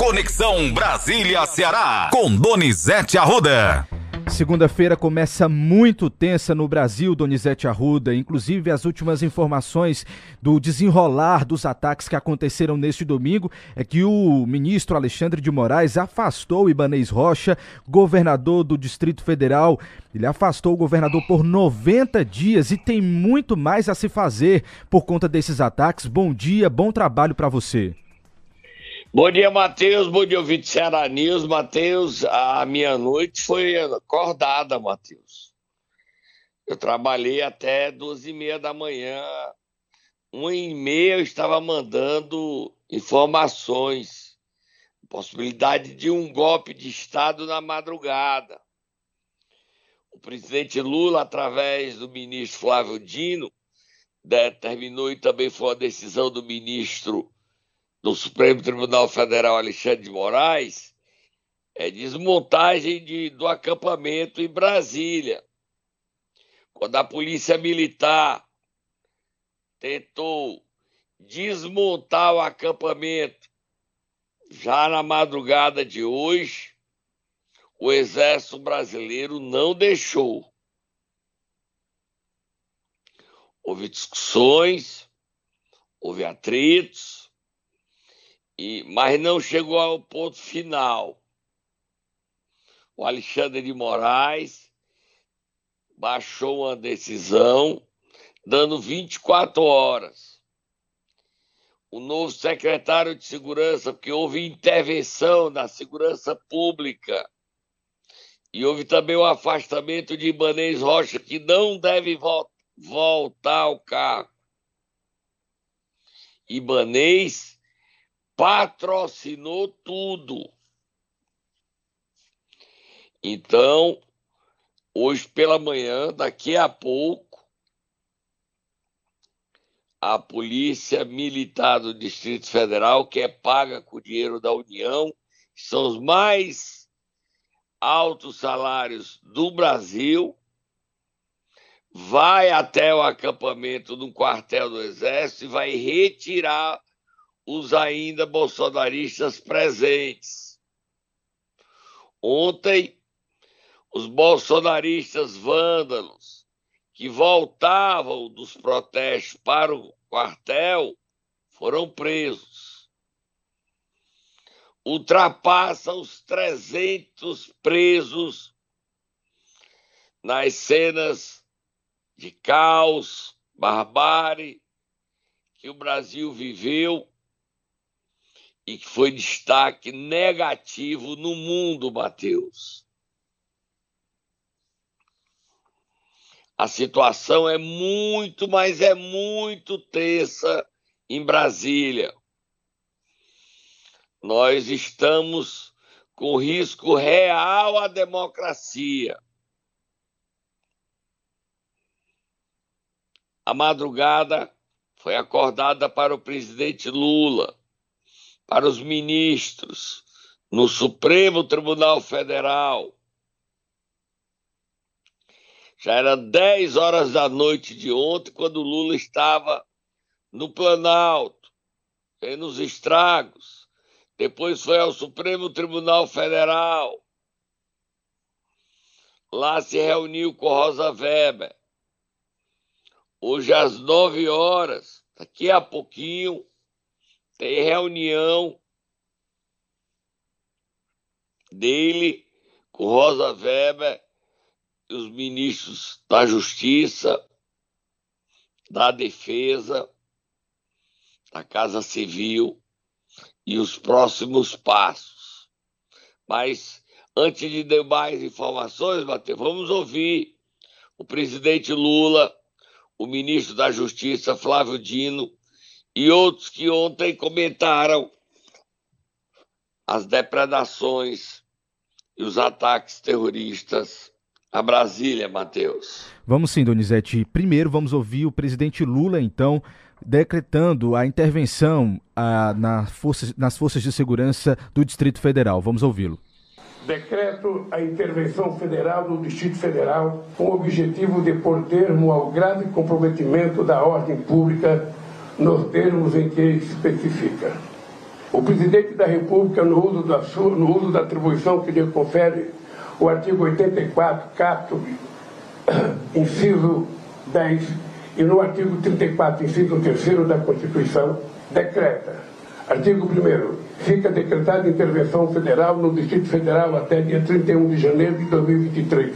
Conexão Brasília-Ceará, com Donizete Arruda. Segunda-feira começa muito tensa no Brasil, Donizete Arruda. Inclusive, as últimas informações do desenrolar dos ataques que aconteceram neste domingo é que o ministro Alexandre de Moraes afastou Ibanês Rocha, governador do Distrito Federal. Ele afastou o governador por 90 dias e tem muito mais a se fazer por conta desses ataques. Bom dia, bom trabalho para você. Bom dia, Matheus. Bom dia, ouvinte Ceará News. Matheus, a minha noite foi acordada, Matheus. Eu trabalhei até duas e meia da manhã. Uma e meia eu estava mandando informações. Possibilidade de um golpe de Estado na madrugada. O presidente Lula, através do ministro Flávio Dino, determinou e também foi a decisão do ministro do Supremo Tribunal Federal Alexandre de Moraes é desmontagem de, do acampamento em Brasília. Quando a polícia militar tentou desmontar o acampamento já na madrugada de hoje, o exército brasileiro não deixou. Houve discussões, houve atritos, e, mas não chegou ao ponto final. O Alexandre de Moraes baixou uma decisão dando 24 horas. O novo secretário de Segurança, porque houve intervenção na segurança pública e houve também o afastamento de Ibanez Rocha, que não deve vo voltar ao cargo. Ibanez patrocinou tudo. Então, hoje pela manhã, daqui a pouco, a Polícia Militar do Distrito Federal, que é paga com dinheiro da União, são os mais altos salários do Brasil, vai até o acampamento no quartel do Exército e vai retirar os ainda bolsonaristas presentes. Ontem, os bolsonaristas vândalos que voltavam dos protestos para o quartel foram presos. Ultrapassa os 300 presos nas cenas de caos, barbárie que o Brasil viveu e que foi destaque negativo no mundo, Mateus. A situação é muito, mas é muito tensa em Brasília. Nós estamos com risco real à democracia. A madrugada foi acordada para o presidente Lula para os ministros no Supremo Tribunal Federal. Já era 10 horas da noite de ontem, quando Lula estava no Planalto, vendo os estragos. Depois foi ao Supremo Tribunal Federal. Lá se reuniu com Rosa Weber. Hoje, às 9 horas, daqui a pouquinho, tem reunião dele com Rosa Weber os ministros da Justiça, da Defesa, da Casa Civil e os próximos passos. Mas antes de dar mais informações, Matheus, vamos ouvir o presidente Lula, o ministro da Justiça Flávio Dino e outros que ontem comentaram as depredações e os ataques terroristas a Brasília, Matheus. Vamos sim, Donizete. Primeiro vamos ouvir o presidente Lula, então, decretando a intervenção a, na força, nas forças de segurança do Distrito Federal. Vamos ouvi-lo. Decreto a intervenção federal no Distrito Federal com o objetivo de pôr termo ao grave comprometimento da ordem pública nos termos em que especifica. O presidente da República, no uso da, sua, no uso da atribuição que lhe confere o artigo 84, capto, inciso 10, e no artigo 34, inciso 3 da Constituição, decreta. Artigo 1 Fica decretada intervenção federal no Distrito Federal até dia 31 de janeiro de 2023.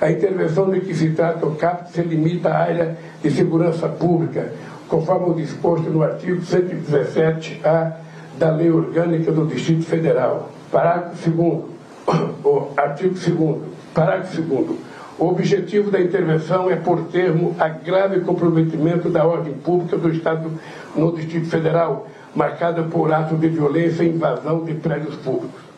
A intervenção de que se trata o CAPT se limita à área de segurança pública, conforme o disposto no artigo 117-A da Lei Orgânica do Distrito Federal. Parágrafo 2 o artigo 2 parágrafo 2 o objetivo da intervenção é por termo a grave comprometimento da ordem pública do Estado no Distrito Federal, marcada por atos de violência e invasão de prédios públicos.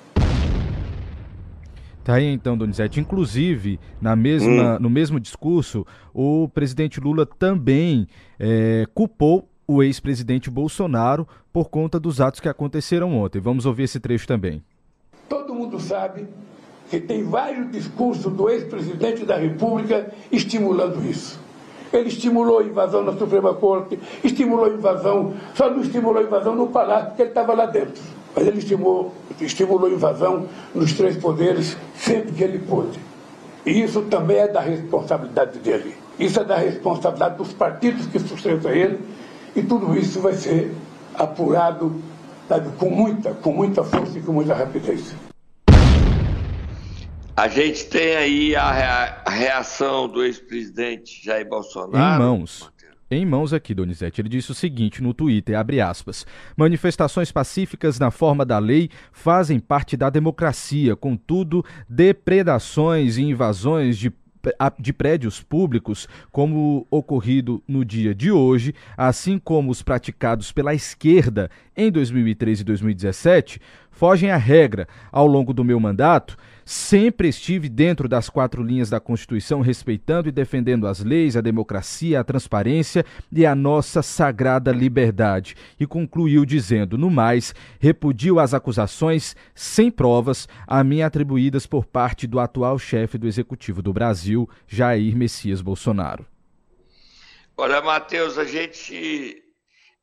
Tá aí então, Donizete. Inclusive, na mesma, hum. no mesmo discurso, o presidente Lula também é, culpou o ex-presidente Bolsonaro por conta dos atos que aconteceram ontem. Vamos ouvir esse trecho também. Todo mundo sabe que tem vários discursos do ex-presidente da República estimulando isso. Ele estimulou a invasão na Suprema Corte, estimulou a invasão, só não estimulou a invasão no Palácio, porque ele estava lá dentro. Mas ele estimulou, estimulou a invasão nos três poderes sempre que ele pôde. E isso também é da responsabilidade dele. Isso é da responsabilidade dos partidos que sustentam ele. E tudo isso vai ser apurado sabe, com, muita, com muita força e com muita rapidez. A gente tem aí a reação do ex-presidente Jair Bolsonaro. Em mãos. Em mãos aqui, Donizete. Ele disse o seguinte no Twitter, abre aspas, manifestações pacíficas na forma da lei fazem parte da democracia, contudo, depredações e invasões de de prédios públicos, como ocorrido no dia de hoje, assim como os praticados pela esquerda em 2013 e 2017, fogem à regra. Ao longo do meu mandato, Sempre estive dentro das quatro linhas da Constituição, respeitando e defendendo as leis, a democracia, a transparência e a nossa sagrada liberdade. E concluiu dizendo: no mais, repudio as acusações sem provas a mim atribuídas por parte do atual chefe do Executivo do Brasil, Jair Messias Bolsonaro. Olha, Matheus, a gente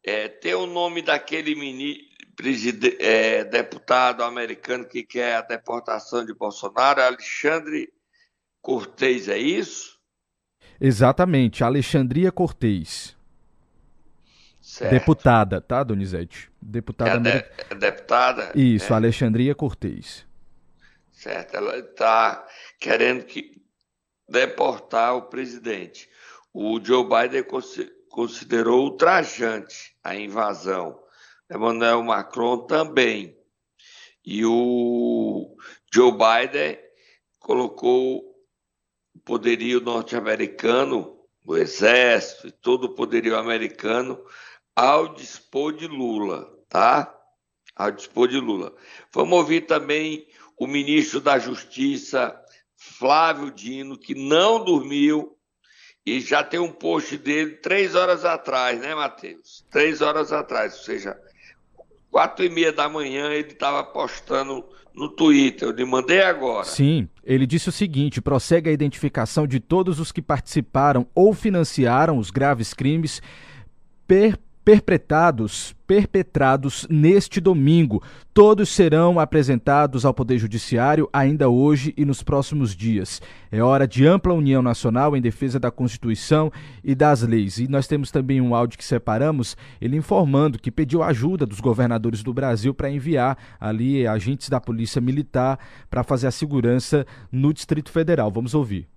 é, tem o nome daquele ministro é, deputado americano que quer a deportação de Bolsonaro, Alexandre Cortez, é isso? Exatamente, Alexandria Cortez. Certo. Deputada, tá, Donizete? Deputada. É, de, é deputada? Isso, é. Alexandria Cortez. Certo, ela está querendo que deportar o presidente. O Joe Biden considerou ultrajante a invasão Emmanuel Macron também. E o Joe Biden colocou o poderio norte-americano, o exército e todo o poderio americano ao dispor de Lula, tá? Ao dispor de Lula. Vamos ouvir também o ministro da Justiça, Flávio Dino, que não dormiu e já tem um post dele três horas atrás, né, Matheus? Três horas atrás, ou seja, quatro e meia da manhã ele estava postando no Twitter. Eu lhe mandei agora. Sim, ele disse o seguinte: prossegue a identificação de todos os que participaram ou financiaram os graves crimes per perpetrados, perpetrados neste domingo. Todos serão apresentados ao Poder Judiciário ainda hoje e nos próximos dias. É hora de ampla união nacional em defesa da Constituição e das leis. E nós temos também um áudio que separamos, ele informando que pediu ajuda dos governadores do Brasil para enviar ali agentes da Polícia Militar para fazer a segurança no Distrito Federal. Vamos ouvir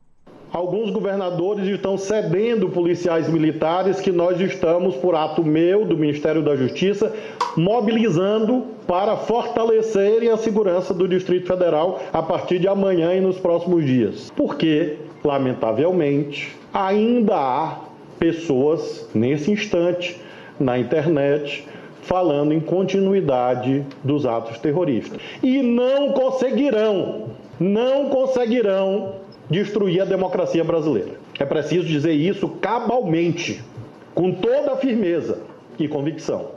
alguns governadores estão cedendo policiais militares que nós estamos, por ato meu, do Ministério da Justiça, mobilizando para fortalecerem a segurança do Distrito Federal a partir de amanhã e nos próximos dias. Porque, lamentavelmente, ainda há pessoas nesse instante na internet falando em continuidade dos atos terroristas. E não conseguirão, não conseguirão destruir a democracia brasileira. É preciso dizer isso cabalmente, com toda a firmeza e convicção.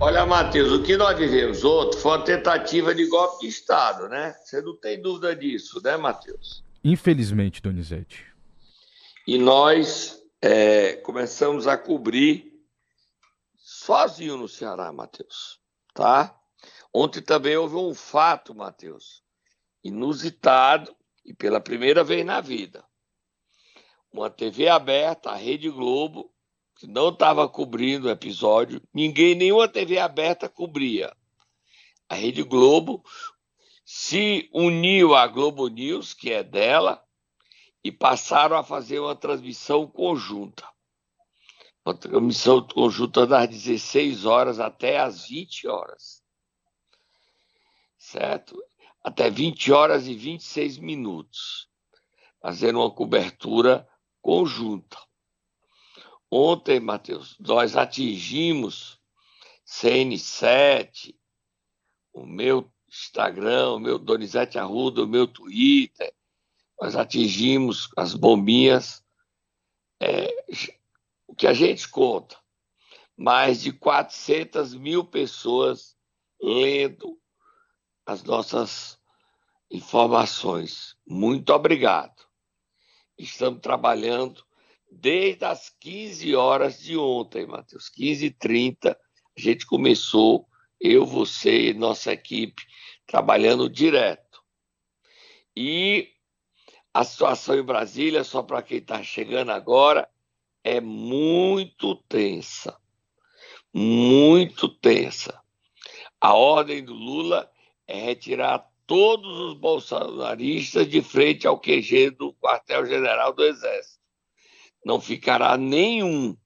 Olha, Matheus, o que nós vivemos outro foi uma tentativa de golpe de Estado, né? Você não tem dúvida disso, né, Matheus? Infelizmente, Donizete. E nós é, começamos a cobrir sozinho no Ceará, Matheus. tá? Ontem também houve um fato, Matheus, inusitado e pela primeira vez na vida. Uma TV aberta, a Rede Globo, que não estava cobrindo o episódio, ninguém, nenhuma TV aberta cobria. A Rede Globo se uniu à Globo News, que é dela, e passaram a fazer uma transmissão conjunta. Uma transmissão conjunta das 16 horas até as 20 horas. Certo? Até 20 horas e 26 minutos. Fazendo uma cobertura conjunta. Ontem, Matheus, nós atingimos CN7, o meu Instagram, o meu Donizete Arruda, o meu Twitter, nós atingimos as bombinhas, é, o que a gente conta, mais de 400 mil pessoas lendo as nossas informações. Muito obrigado. Estamos trabalhando desde as 15 horas de ontem, Matheus. 15h30, a gente começou, eu, você e nossa equipe, trabalhando direto. E a situação em Brasília, só para quem está chegando agora, é muito tensa. Muito tensa. A ordem do Lula é retirar todos os bolsonaristas de frente ao QG do quartel-general do Exército. Não ficará nenhum.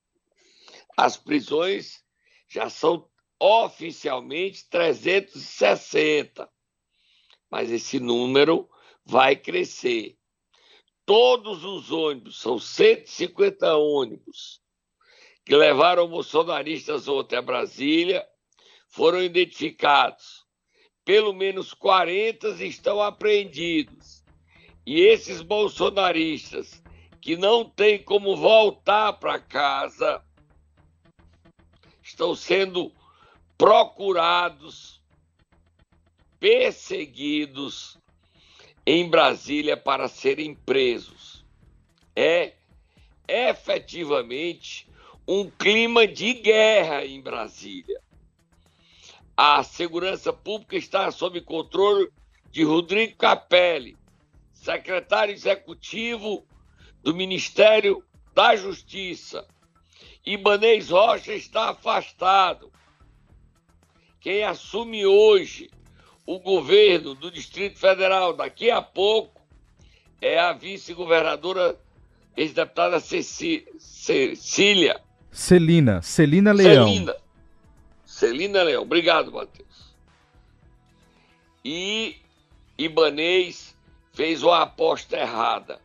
As prisões já são oficialmente 360 mas esse número vai crescer. Todos os ônibus, são 150 ônibus, que levaram bolsonaristas ontem a Brasília, foram identificados. Pelo menos 40 estão apreendidos. E esses bolsonaristas que não têm como voltar para casa estão sendo procurados perseguidos em Brasília para serem presos. É efetivamente um clima de guerra em Brasília. A segurança pública está sob controle de Rodrigo Capelli, secretário executivo do Ministério da Justiça. Ibanez Rocha está afastado. Quem assume hoje o governo do Distrito Federal daqui a pouco é a vice-governadora, ex-deputada Cecília. Celina, Celina Leão. Celina. Celina Leão. Obrigado, Matheus. E Ibanês fez uma aposta errada.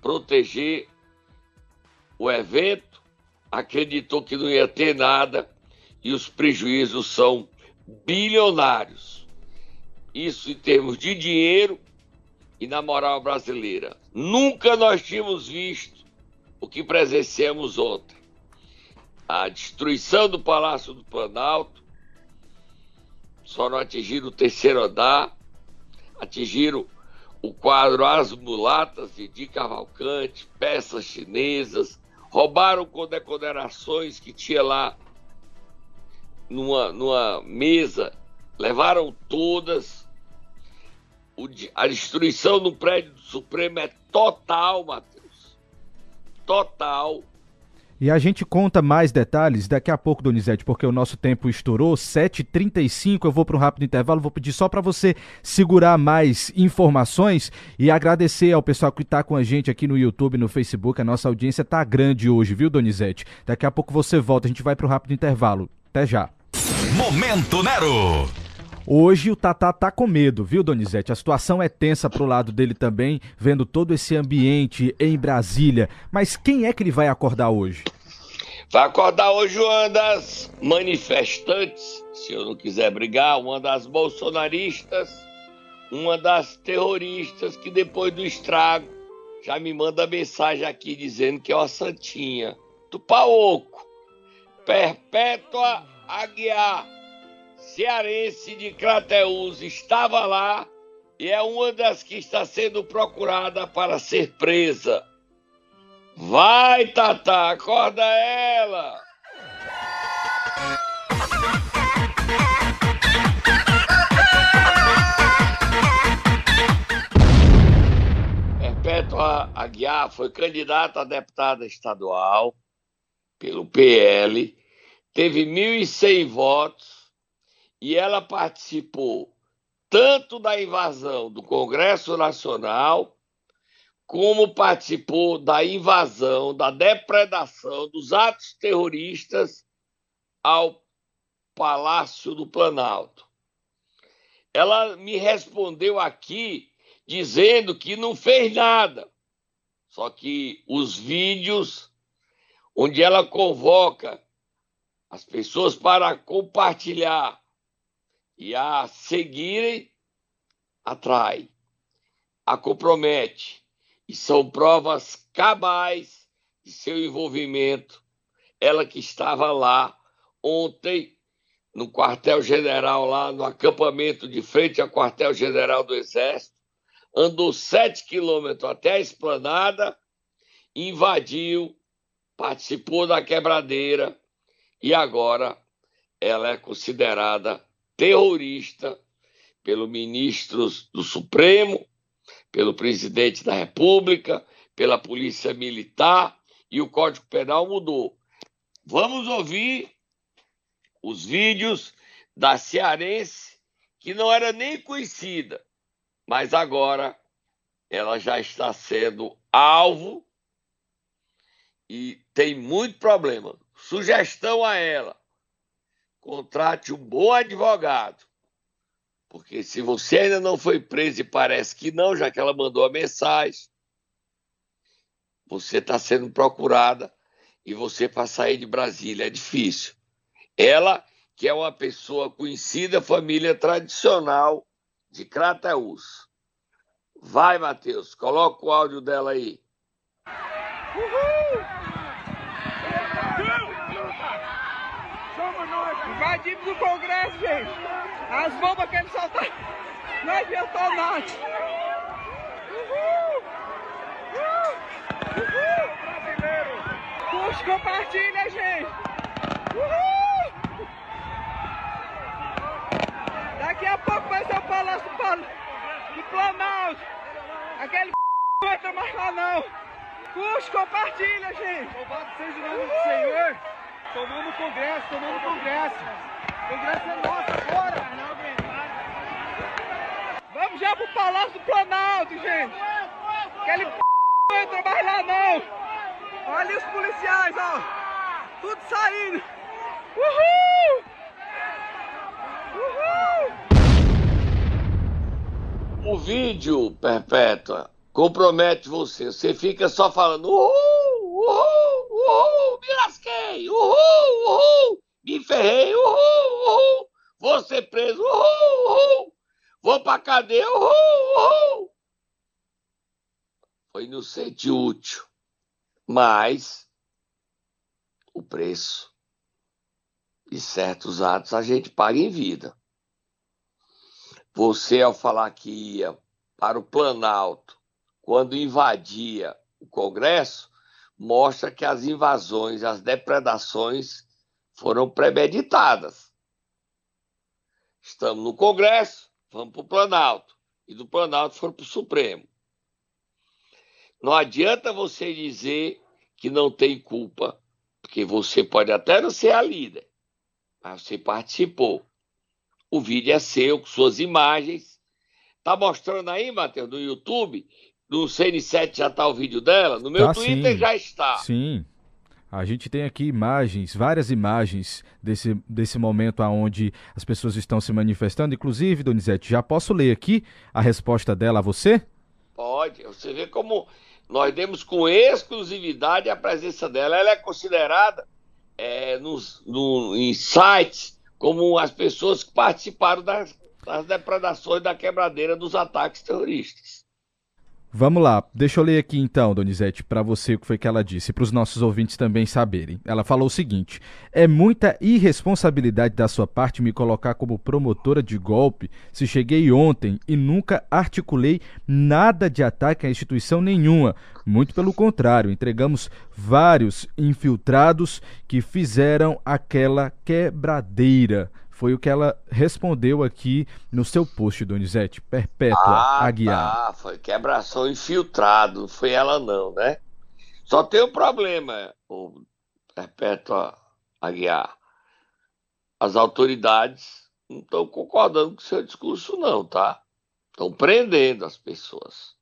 Proteger o evento, acreditou que não ia ter nada e os prejuízos são bilionários isso em termos de dinheiro e na moral brasileira. Nunca nós tínhamos visto o que presenciamos ontem. A destruição do Palácio do Planalto, só não atingiram o terceiro andar, atingiram o quadro As Mulatas de Di Cavalcante, peças chinesas, roubaram condecorações que tinha lá numa, numa mesa, levaram todas. O, a destruição do prédio do Supremo é total, Matheus. Total. E a gente conta mais detalhes daqui a pouco, Donizete, porque o nosso tempo estourou. 7h35, eu vou para um rápido intervalo. Vou pedir só para você segurar mais informações e agradecer ao pessoal que está com a gente aqui no YouTube, no Facebook. A nossa audiência tá grande hoje, viu, Donizete? Daqui a pouco você volta. A gente vai para o rápido intervalo. Até já. Momento Nero. Hoje o Tatá tá com medo, viu, Donizete? A situação é tensa pro lado dele também, vendo todo esse ambiente em Brasília. Mas quem é que ele vai acordar hoje? Vai acordar hoje uma das manifestantes, se eu não quiser brigar, uma das bolsonaristas, uma das terroristas que depois do estrago já me manda mensagem aqui dizendo que é uma santinha. Tupaoco, Perpétua Aguiar cearense de Crateús estava lá e é uma das que está sendo procurada para ser presa. Vai, Tata, acorda ela! Perpétua Aguiar foi candidata a deputada estadual pelo PL, teve 1.100 votos e ela participou tanto da invasão do Congresso Nacional, como participou da invasão, da depredação dos atos terroristas ao Palácio do Planalto. Ela me respondeu aqui dizendo que não fez nada. Só que os vídeos onde ela convoca as pessoas para compartilhar e a seguirem, atrai, a compromete. E são provas cabais de seu envolvimento. Ela que estava lá ontem no quartel-general, lá no acampamento de frente ao quartel-general do Exército, andou sete quilômetros até a esplanada, invadiu, participou da quebradeira e agora ela é considerada terrorista pelo ministro do Supremo, pelo presidente da República, pela Polícia Militar e o Código Penal mudou. Vamos ouvir os vídeos da cearense que não era nem conhecida, mas agora ela já está sendo alvo e tem muito problema. Sugestão a ela: contrate um bom advogado. Porque se você ainda não foi preso e parece que não, já que ela mandou a mensagem, você está sendo procurada e você para sair de Brasília é difícil. Ela, que é uma pessoa conhecida, família tradicional de Crateús. Vai, Matheus, coloca o áudio dela aí. Uhul! Invadimos do Congresso, gente. As bombas que eles soltaram não adiantou nada. Uhul! Uhul! Uhul! Compartilha, gente! Uhul! Daqui a pouco vai ser o Palácio do Planalto. Aquele não entra mais lá não. Puxa, compartilha, gente! Louvado seja o nome do Senhor! Tomamos o Congresso, tomamos o Congresso. O Congresso é nosso agora. Vamos já pro Palácio do Planalto, gente. Aquele p... não entra mais lá, não. Olha ali os policiais, ó. Tudo saindo. Uhul! Uhul! O vídeo, Perpétua, compromete você. Você fica só falando uhul, uhul, me lasquei, uhul, uhul, me ferrei, uhul, uhul, vou ser preso, uhul, uhul, vou pra cadeia, uhul, uhul. Foi inocente e útil, mas o preço de certos atos a gente paga em vida. Você, ao falar que ia para o Planalto, quando invadia o Congresso, mostra que as invasões, as depredações foram premeditadas. Estamos no Congresso, vamos para o Planalto. E do Planalto foram para o Supremo. Não adianta você dizer que não tem culpa, porque você pode até não ser a líder, mas você participou. O vídeo é seu, com suas imagens. Tá mostrando aí, Matheus, no YouTube? No CN7 já tá o vídeo dela? No meu Tá, Twitter sim. já está. Sim. A gente tem aqui imagens, várias imagens desse, desse momento onde as pessoas estão se manifestando. Inclusive, Donizete, já posso ler aqui a resposta dela a você? Pode. Você vê como nós demos com exclusividade a presença dela. Ela é considerada é, nos, no, em sites como as pessoas que participaram das, das depredações da quebradeira dos ataques terroristas. Vamos lá, deixa eu ler aqui então, Donizete, para você o que foi que ela disse, para os nossos ouvintes também saberem. Ela falou o seguinte: é muita irresponsabilidade da sua parte me colocar como promotora de golpe se cheguei ontem e nunca articulei nada de ataque a instituição nenhuma. Muito pelo contrário, entregamos vários infiltrados que fizeram aquela quebradeira. Foi o que ela respondeu aqui no seu post, Donizete. Perpétua ah, Aguiar. Ah, tá. foi quebração infiltrado, não foi ela não, né? Só tem um problema, o Perpétua Aguiar. As autoridades não estão concordando com o seu discurso, não, tá? Estão prendendo as pessoas.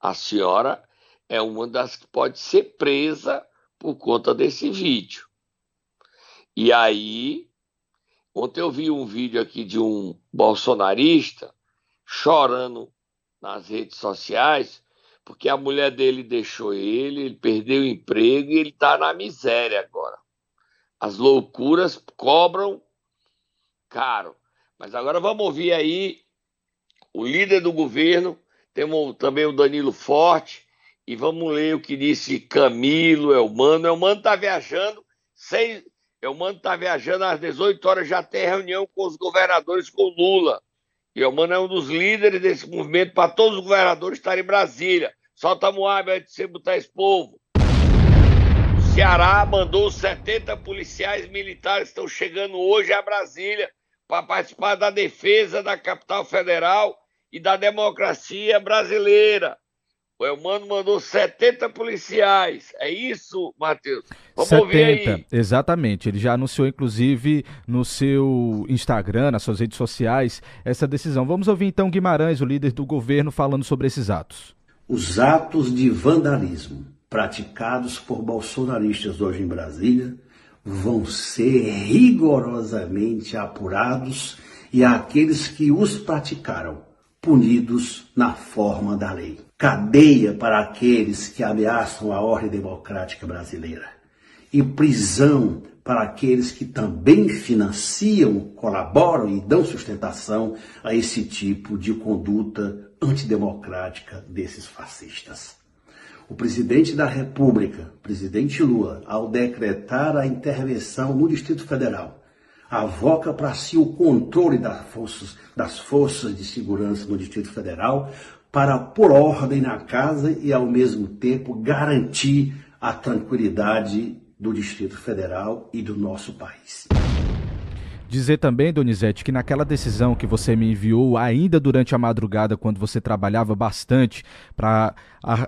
A senhora é uma das que pode ser presa por conta desse vídeo. E aí, ontem eu vi um vídeo aqui de um bolsonarista chorando nas redes sociais porque a mulher dele deixou ele, ele perdeu o emprego e ele está na miséria agora. As loucuras cobram caro. Mas agora vamos ouvir aí o líder do governo, temos também o Danilo Forte, e vamos ler o que disse Camilo, Elmano. Elmano está viajando, seis, Elmano está viajando às 18 horas, já tem reunião com os governadores com Lula. E Elmano é um dos líderes desse movimento para todos os governadores estarem em Brasília. Solta Moab antes de você botar esse povo. O Ceará mandou 70 policiais militares estão chegando hoje a Brasília para participar da defesa da capital federal e da democracia brasileira. O Elmano mandou 70 policiais. É isso, Matheus? Vamos 70, ouvir aí. Exatamente. Ele já anunciou, inclusive, no seu Instagram, nas suas redes sociais, essa decisão. Vamos ouvir então Guimarães, o líder do governo, falando sobre esses atos. Os atos de vandalismo praticados por bolsonaristas hoje em Brasília vão ser rigorosamente apurados e aqueles que os praticaram punidos na forma da lei. Cadeia para aqueles que ameaçam a ordem democrática brasileira e prisão para aqueles que também financiam, colaboram e dão sustentação a esse tipo de conduta antidemocrática desses fascistas. O presidente da República, presidente Lula, ao decretar a intervenção no Distrito Federal, avoca para si o controle das forças, das forças de segurança no Distrito Federal para pôr ordem na casa e, ao mesmo tempo, garantir a tranquilidade do Distrito Federal e do nosso país. Dizer também, Donizete, que naquela decisão que você me enviou ainda durante a madrugada, quando você trabalhava bastante para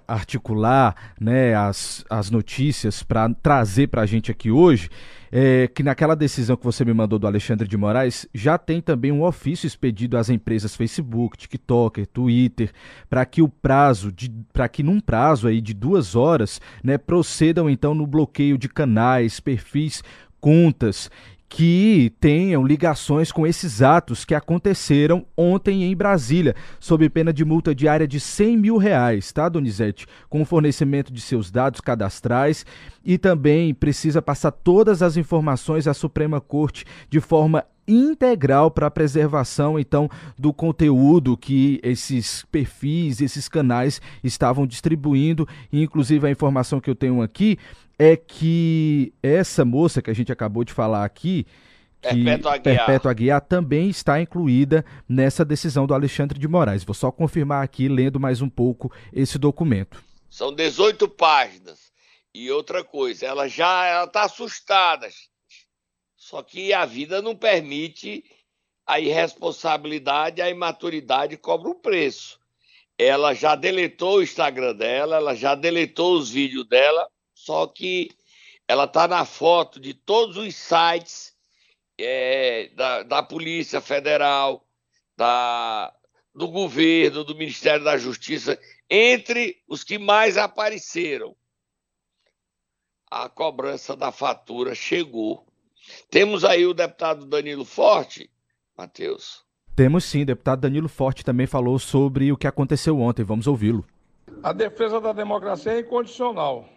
articular né, as, as notícias, para trazer para a gente aqui hoje, é, que naquela decisão que você me mandou do Alexandre de Moraes, já tem também um ofício expedido às empresas Facebook, TikTok, Twitter, para que o prazo, para que num prazo aí de duas horas, né, procedam então no bloqueio de canais, perfis contas que tenham ligações com esses atos que aconteceram ontem em Brasília, sob pena de multa diária de 100 mil reais, tá, Donizete? Com o fornecimento de seus dados cadastrais e também precisa passar todas as informações à Suprema Corte de forma integral para a preservação então do conteúdo que esses perfis, esses canais estavam distribuindo, inclusive a informação que eu tenho aqui é que essa moça que a gente acabou de falar aqui, que Perpétua Aguiar. Perpétua Aguiar também está incluída nessa decisão do Alexandre de Moraes. Vou só confirmar aqui, lendo mais um pouco esse documento. São 18 páginas. E outra coisa, ela já está assustada. Só que a vida não permite a irresponsabilidade, a imaturidade cobra um preço. Ela já deletou o Instagram dela, ela já deletou os vídeos dela, só que ela está na foto de todos os sites é, da, da Polícia Federal, da, do governo, do Ministério da Justiça, entre os que mais apareceram. A cobrança da fatura chegou. Temos aí o deputado Danilo Forte, Matheus. Temos sim, o deputado Danilo Forte também falou sobre o que aconteceu ontem. Vamos ouvi-lo. A defesa da democracia é incondicional.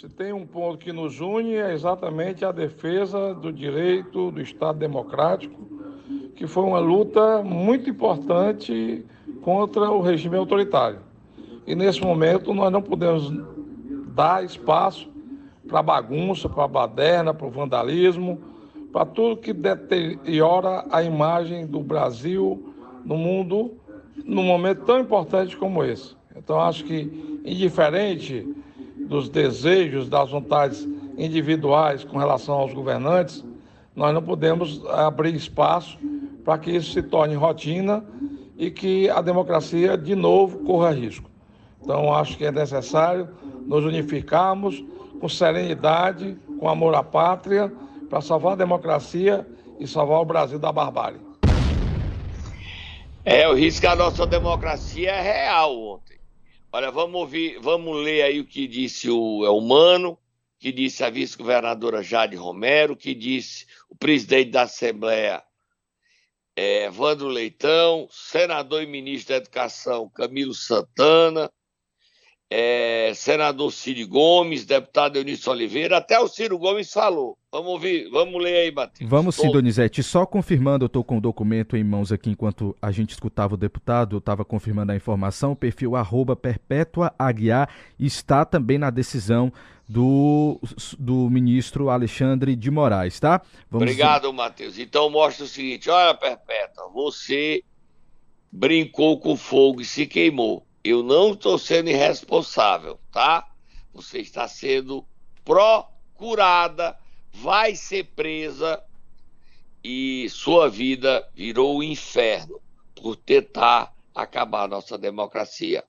Se tem um ponto que nos une é exatamente a defesa do direito do Estado democrático, que foi uma luta muito importante contra o regime autoritário. E nesse momento nós não podemos dar espaço para bagunça, para baderna, para o vandalismo, para tudo que deteriora a imagem do Brasil no mundo num momento tão importante como esse. Então acho que indiferente dos desejos, das vontades individuais com relação aos governantes, nós não podemos abrir espaço para que isso se torne rotina e que a democracia de novo corra risco. Então, acho que é necessário nos unificarmos com serenidade, com amor à pátria, para salvar a democracia e salvar o Brasil da barbárie. É, o risco da nossa democracia é real. Olha, vamos ouvir, vamos ler aí o que disse o Elmano, que disse a vice-governadora Jade Romero, que disse o presidente da Assembleia é, Evandro Leitão, senador e ministro da Educação Camilo Santana, é, senador Ciro Gomes, deputado Eunício Oliveira, até o Ciro Gomes falou. Vamos ouvir, vamos ler aí, Matheus. Vamos sim, Donizete. Só confirmando, eu estou com o documento em mãos aqui enquanto a gente escutava o deputado, eu estava confirmando a informação, o perfil arroba Perpétua Aguiar está também na decisão do, do ministro Alexandre de Moraes, tá? Vamos Obrigado, Matheus. Então mostra o seguinte, olha, Perpétua, você brincou com fogo e se queimou. Eu não estou sendo irresponsável, tá? Você está sendo procurada, vai ser presa e sua vida virou um inferno por tentar acabar nossa democracia.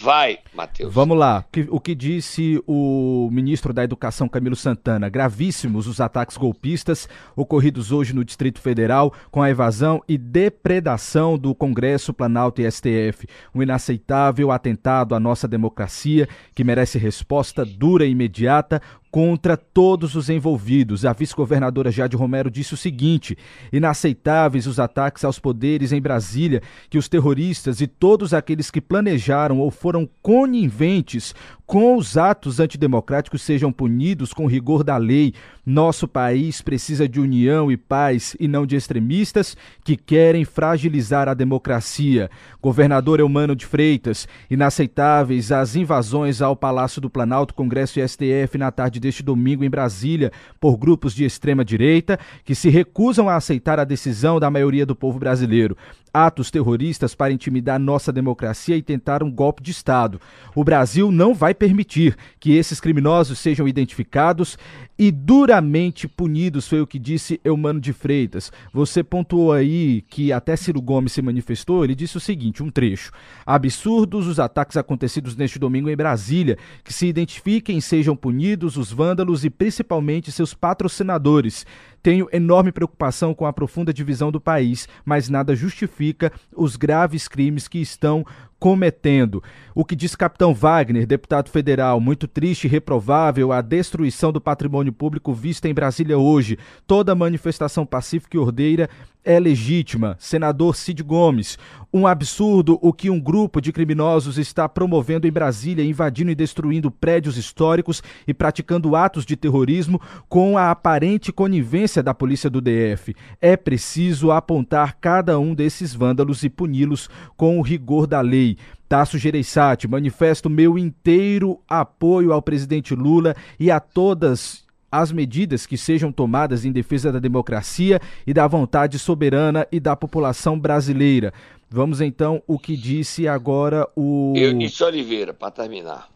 Vai, Matheus. Vamos lá. O que disse o ministro da Educação, Camilo Santana? Gravíssimos os ataques golpistas ocorridos hoje no Distrito Federal com a evasão e depredação do Congresso, Planalto e STF. Um inaceitável atentado à nossa democracia que merece resposta dura e imediata contra todos os envolvidos. A vice-governadora Jade Romero disse o seguinte: inaceitáveis os ataques aos poderes em Brasília, que os terroristas e todos aqueles que planejaram ou foram coniventes com os atos antidemocráticos sejam punidos com rigor da lei. Nosso país precisa de união e paz e não de extremistas que querem fragilizar a democracia. Governador Eumano de Freitas, inaceitáveis as invasões ao Palácio do Planalto, Congresso e STF na tarde deste domingo em Brasília por grupos de extrema direita que se recusam a aceitar a decisão da maioria do povo brasileiro atos terroristas para intimidar nossa democracia e tentar um golpe de Estado. O Brasil não vai permitir que esses criminosos sejam identificados e duramente punidos, foi o que disse Eumano de Freitas. Você pontuou aí que até Ciro Gomes se manifestou, ele disse o seguinte, um trecho. Absurdos os ataques acontecidos neste domingo em Brasília, que se identifiquem e sejam punidos os vândalos e principalmente seus patrocinadores. Tenho enorme preocupação com a profunda divisão do país, mas nada justifica os graves crimes que estão cometendo. O que diz capitão Wagner, deputado federal, muito triste e reprovável a destruição do patrimônio público vista em Brasília hoje. Toda manifestação pacífica e ordeira é legítima. Senador Cid Gomes, um absurdo o que um grupo de criminosos está promovendo em Brasília, invadindo e destruindo prédios históricos e praticando atos de terrorismo com a aparente conivência da polícia do DF. É preciso apontar cada um desses vândalos e puni-los com o rigor da lei. Tasso Gereissati, manifesto meu inteiro apoio ao presidente Lula e a todas as medidas que sejam tomadas em defesa da democracia e da vontade soberana e da população brasileira. Vamos então o que disse agora o. Eunice Oliveira, para terminar.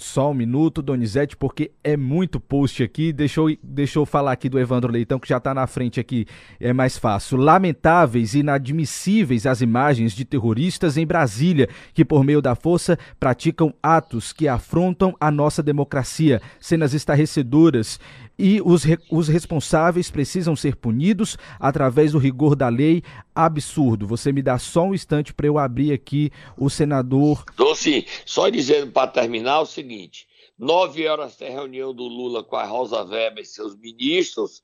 Só um minuto, Donizete, porque é muito post aqui. Deixa eu falar aqui do Evandro Leitão, que já está na frente aqui, é mais fácil. Lamentáveis e inadmissíveis as imagens de terroristas em Brasília, que por meio da força praticam atos que afrontam a nossa democracia. Cenas estarrecedoras e os, os responsáveis precisam ser punidos através do rigor da lei. Absurdo. Você me dá só um instante para eu abrir aqui o senador. Tô sim. Só dizendo para terminar o seguinte: nove horas tem reunião do Lula com a Rosa Weber e seus ministros.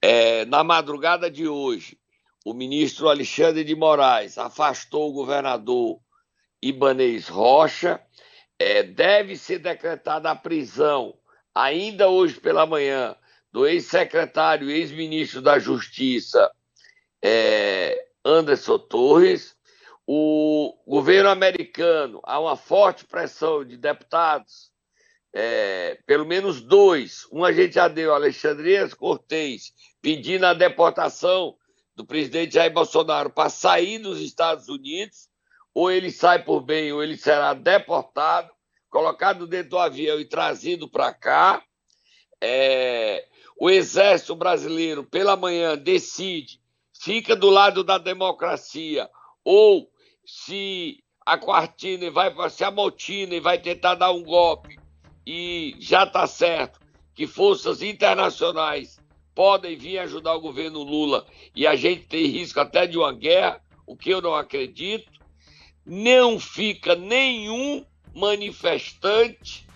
É, na madrugada de hoje, o ministro Alexandre de Moraes afastou o governador Ibanez Rocha. É, deve ser decretada a prisão ainda hoje pela manhã, do ex-secretário e ex-ministro da Justiça, é, Anderson Torres. O governo americano, há uma forte pressão de deputados, é, pelo menos dois. Um a gente já deu, Alexandre Cortez, pedindo a deportação do presidente Jair Bolsonaro para sair dos Estados Unidos, ou ele sai por bem, ou ele será deportado colocado dentro do avião e trazido para cá. É, o exército brasileiro pela manhã decide, fica do lado da democracia, ou se a quartina vai se amotina e vai tentar dar um golpe e já está certo que forças internacionais podem vir ajudar o governo Lula e a gente tem risco até de uma guerra, o que eu não acredito. Não fica nenhum manifestante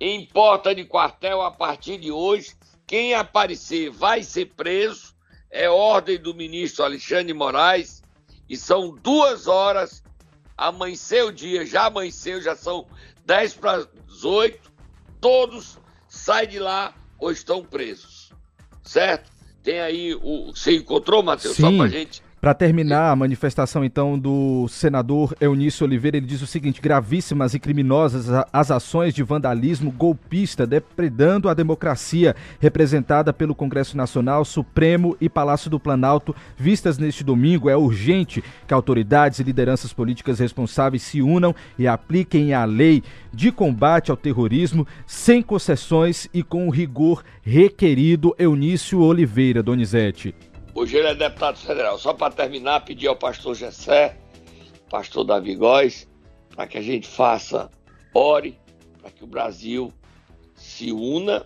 em porta de quartel a partir de hoje. Quem aparecer vai ser preso. É ordem do ministro Alexandre Moraes. E são duas horas. Amanheceu o dia, já amanheceu, já são 10 para as 8. Todos saem de lá ou estão presos. Certo? Tem aí o. Você encontrou, Matheus? Só para gente para terminar a manifestação, então, do senador Eunício Oliveira, ele diz o seguinte: gravíssimas e criminosas as ações de vandalismo golpista depredando a democracia representada pelo Congresso Nacional, Supremo e Palácio do Planalto, vistas neste domingo. É urgente que autoridades e lideranças políticas responsáveis se unam e apliquem a lei de combate ao terrorismo sem concessões e com o rigor requerido. Eunício Oliveira, Donizete. Hoje ele é deputado federal. Só para terminar, pedir ao pastor Gessé, pastor Davi Góes, para que a gente faça, ore, para que o Brasil se una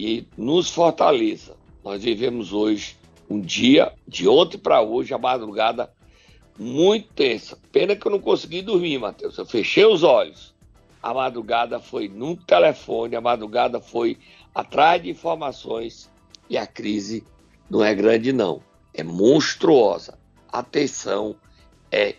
e nos fortaleça. Nós vivemos hoje um dia, de ontem para hoje, a madrugada muito tensa. Pena que eu não consegui dormir, Matheus. Eu fechei os olhos. A madrugada foi no telefone, a madrugada foi atrás de informações e a crise não é grande, não. É monstruosa. A tensão é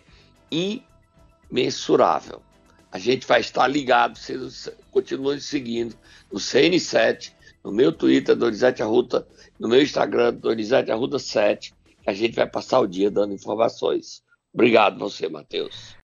imensurável. A gente vai estar ligado, vocês continuem seguindo no CN7, no meu Twitter, Donizete Arruda, no meu Instagram, Donizete Arruda 7, que a gente vai passar o dia dando informações. Obrigado você, Matheus.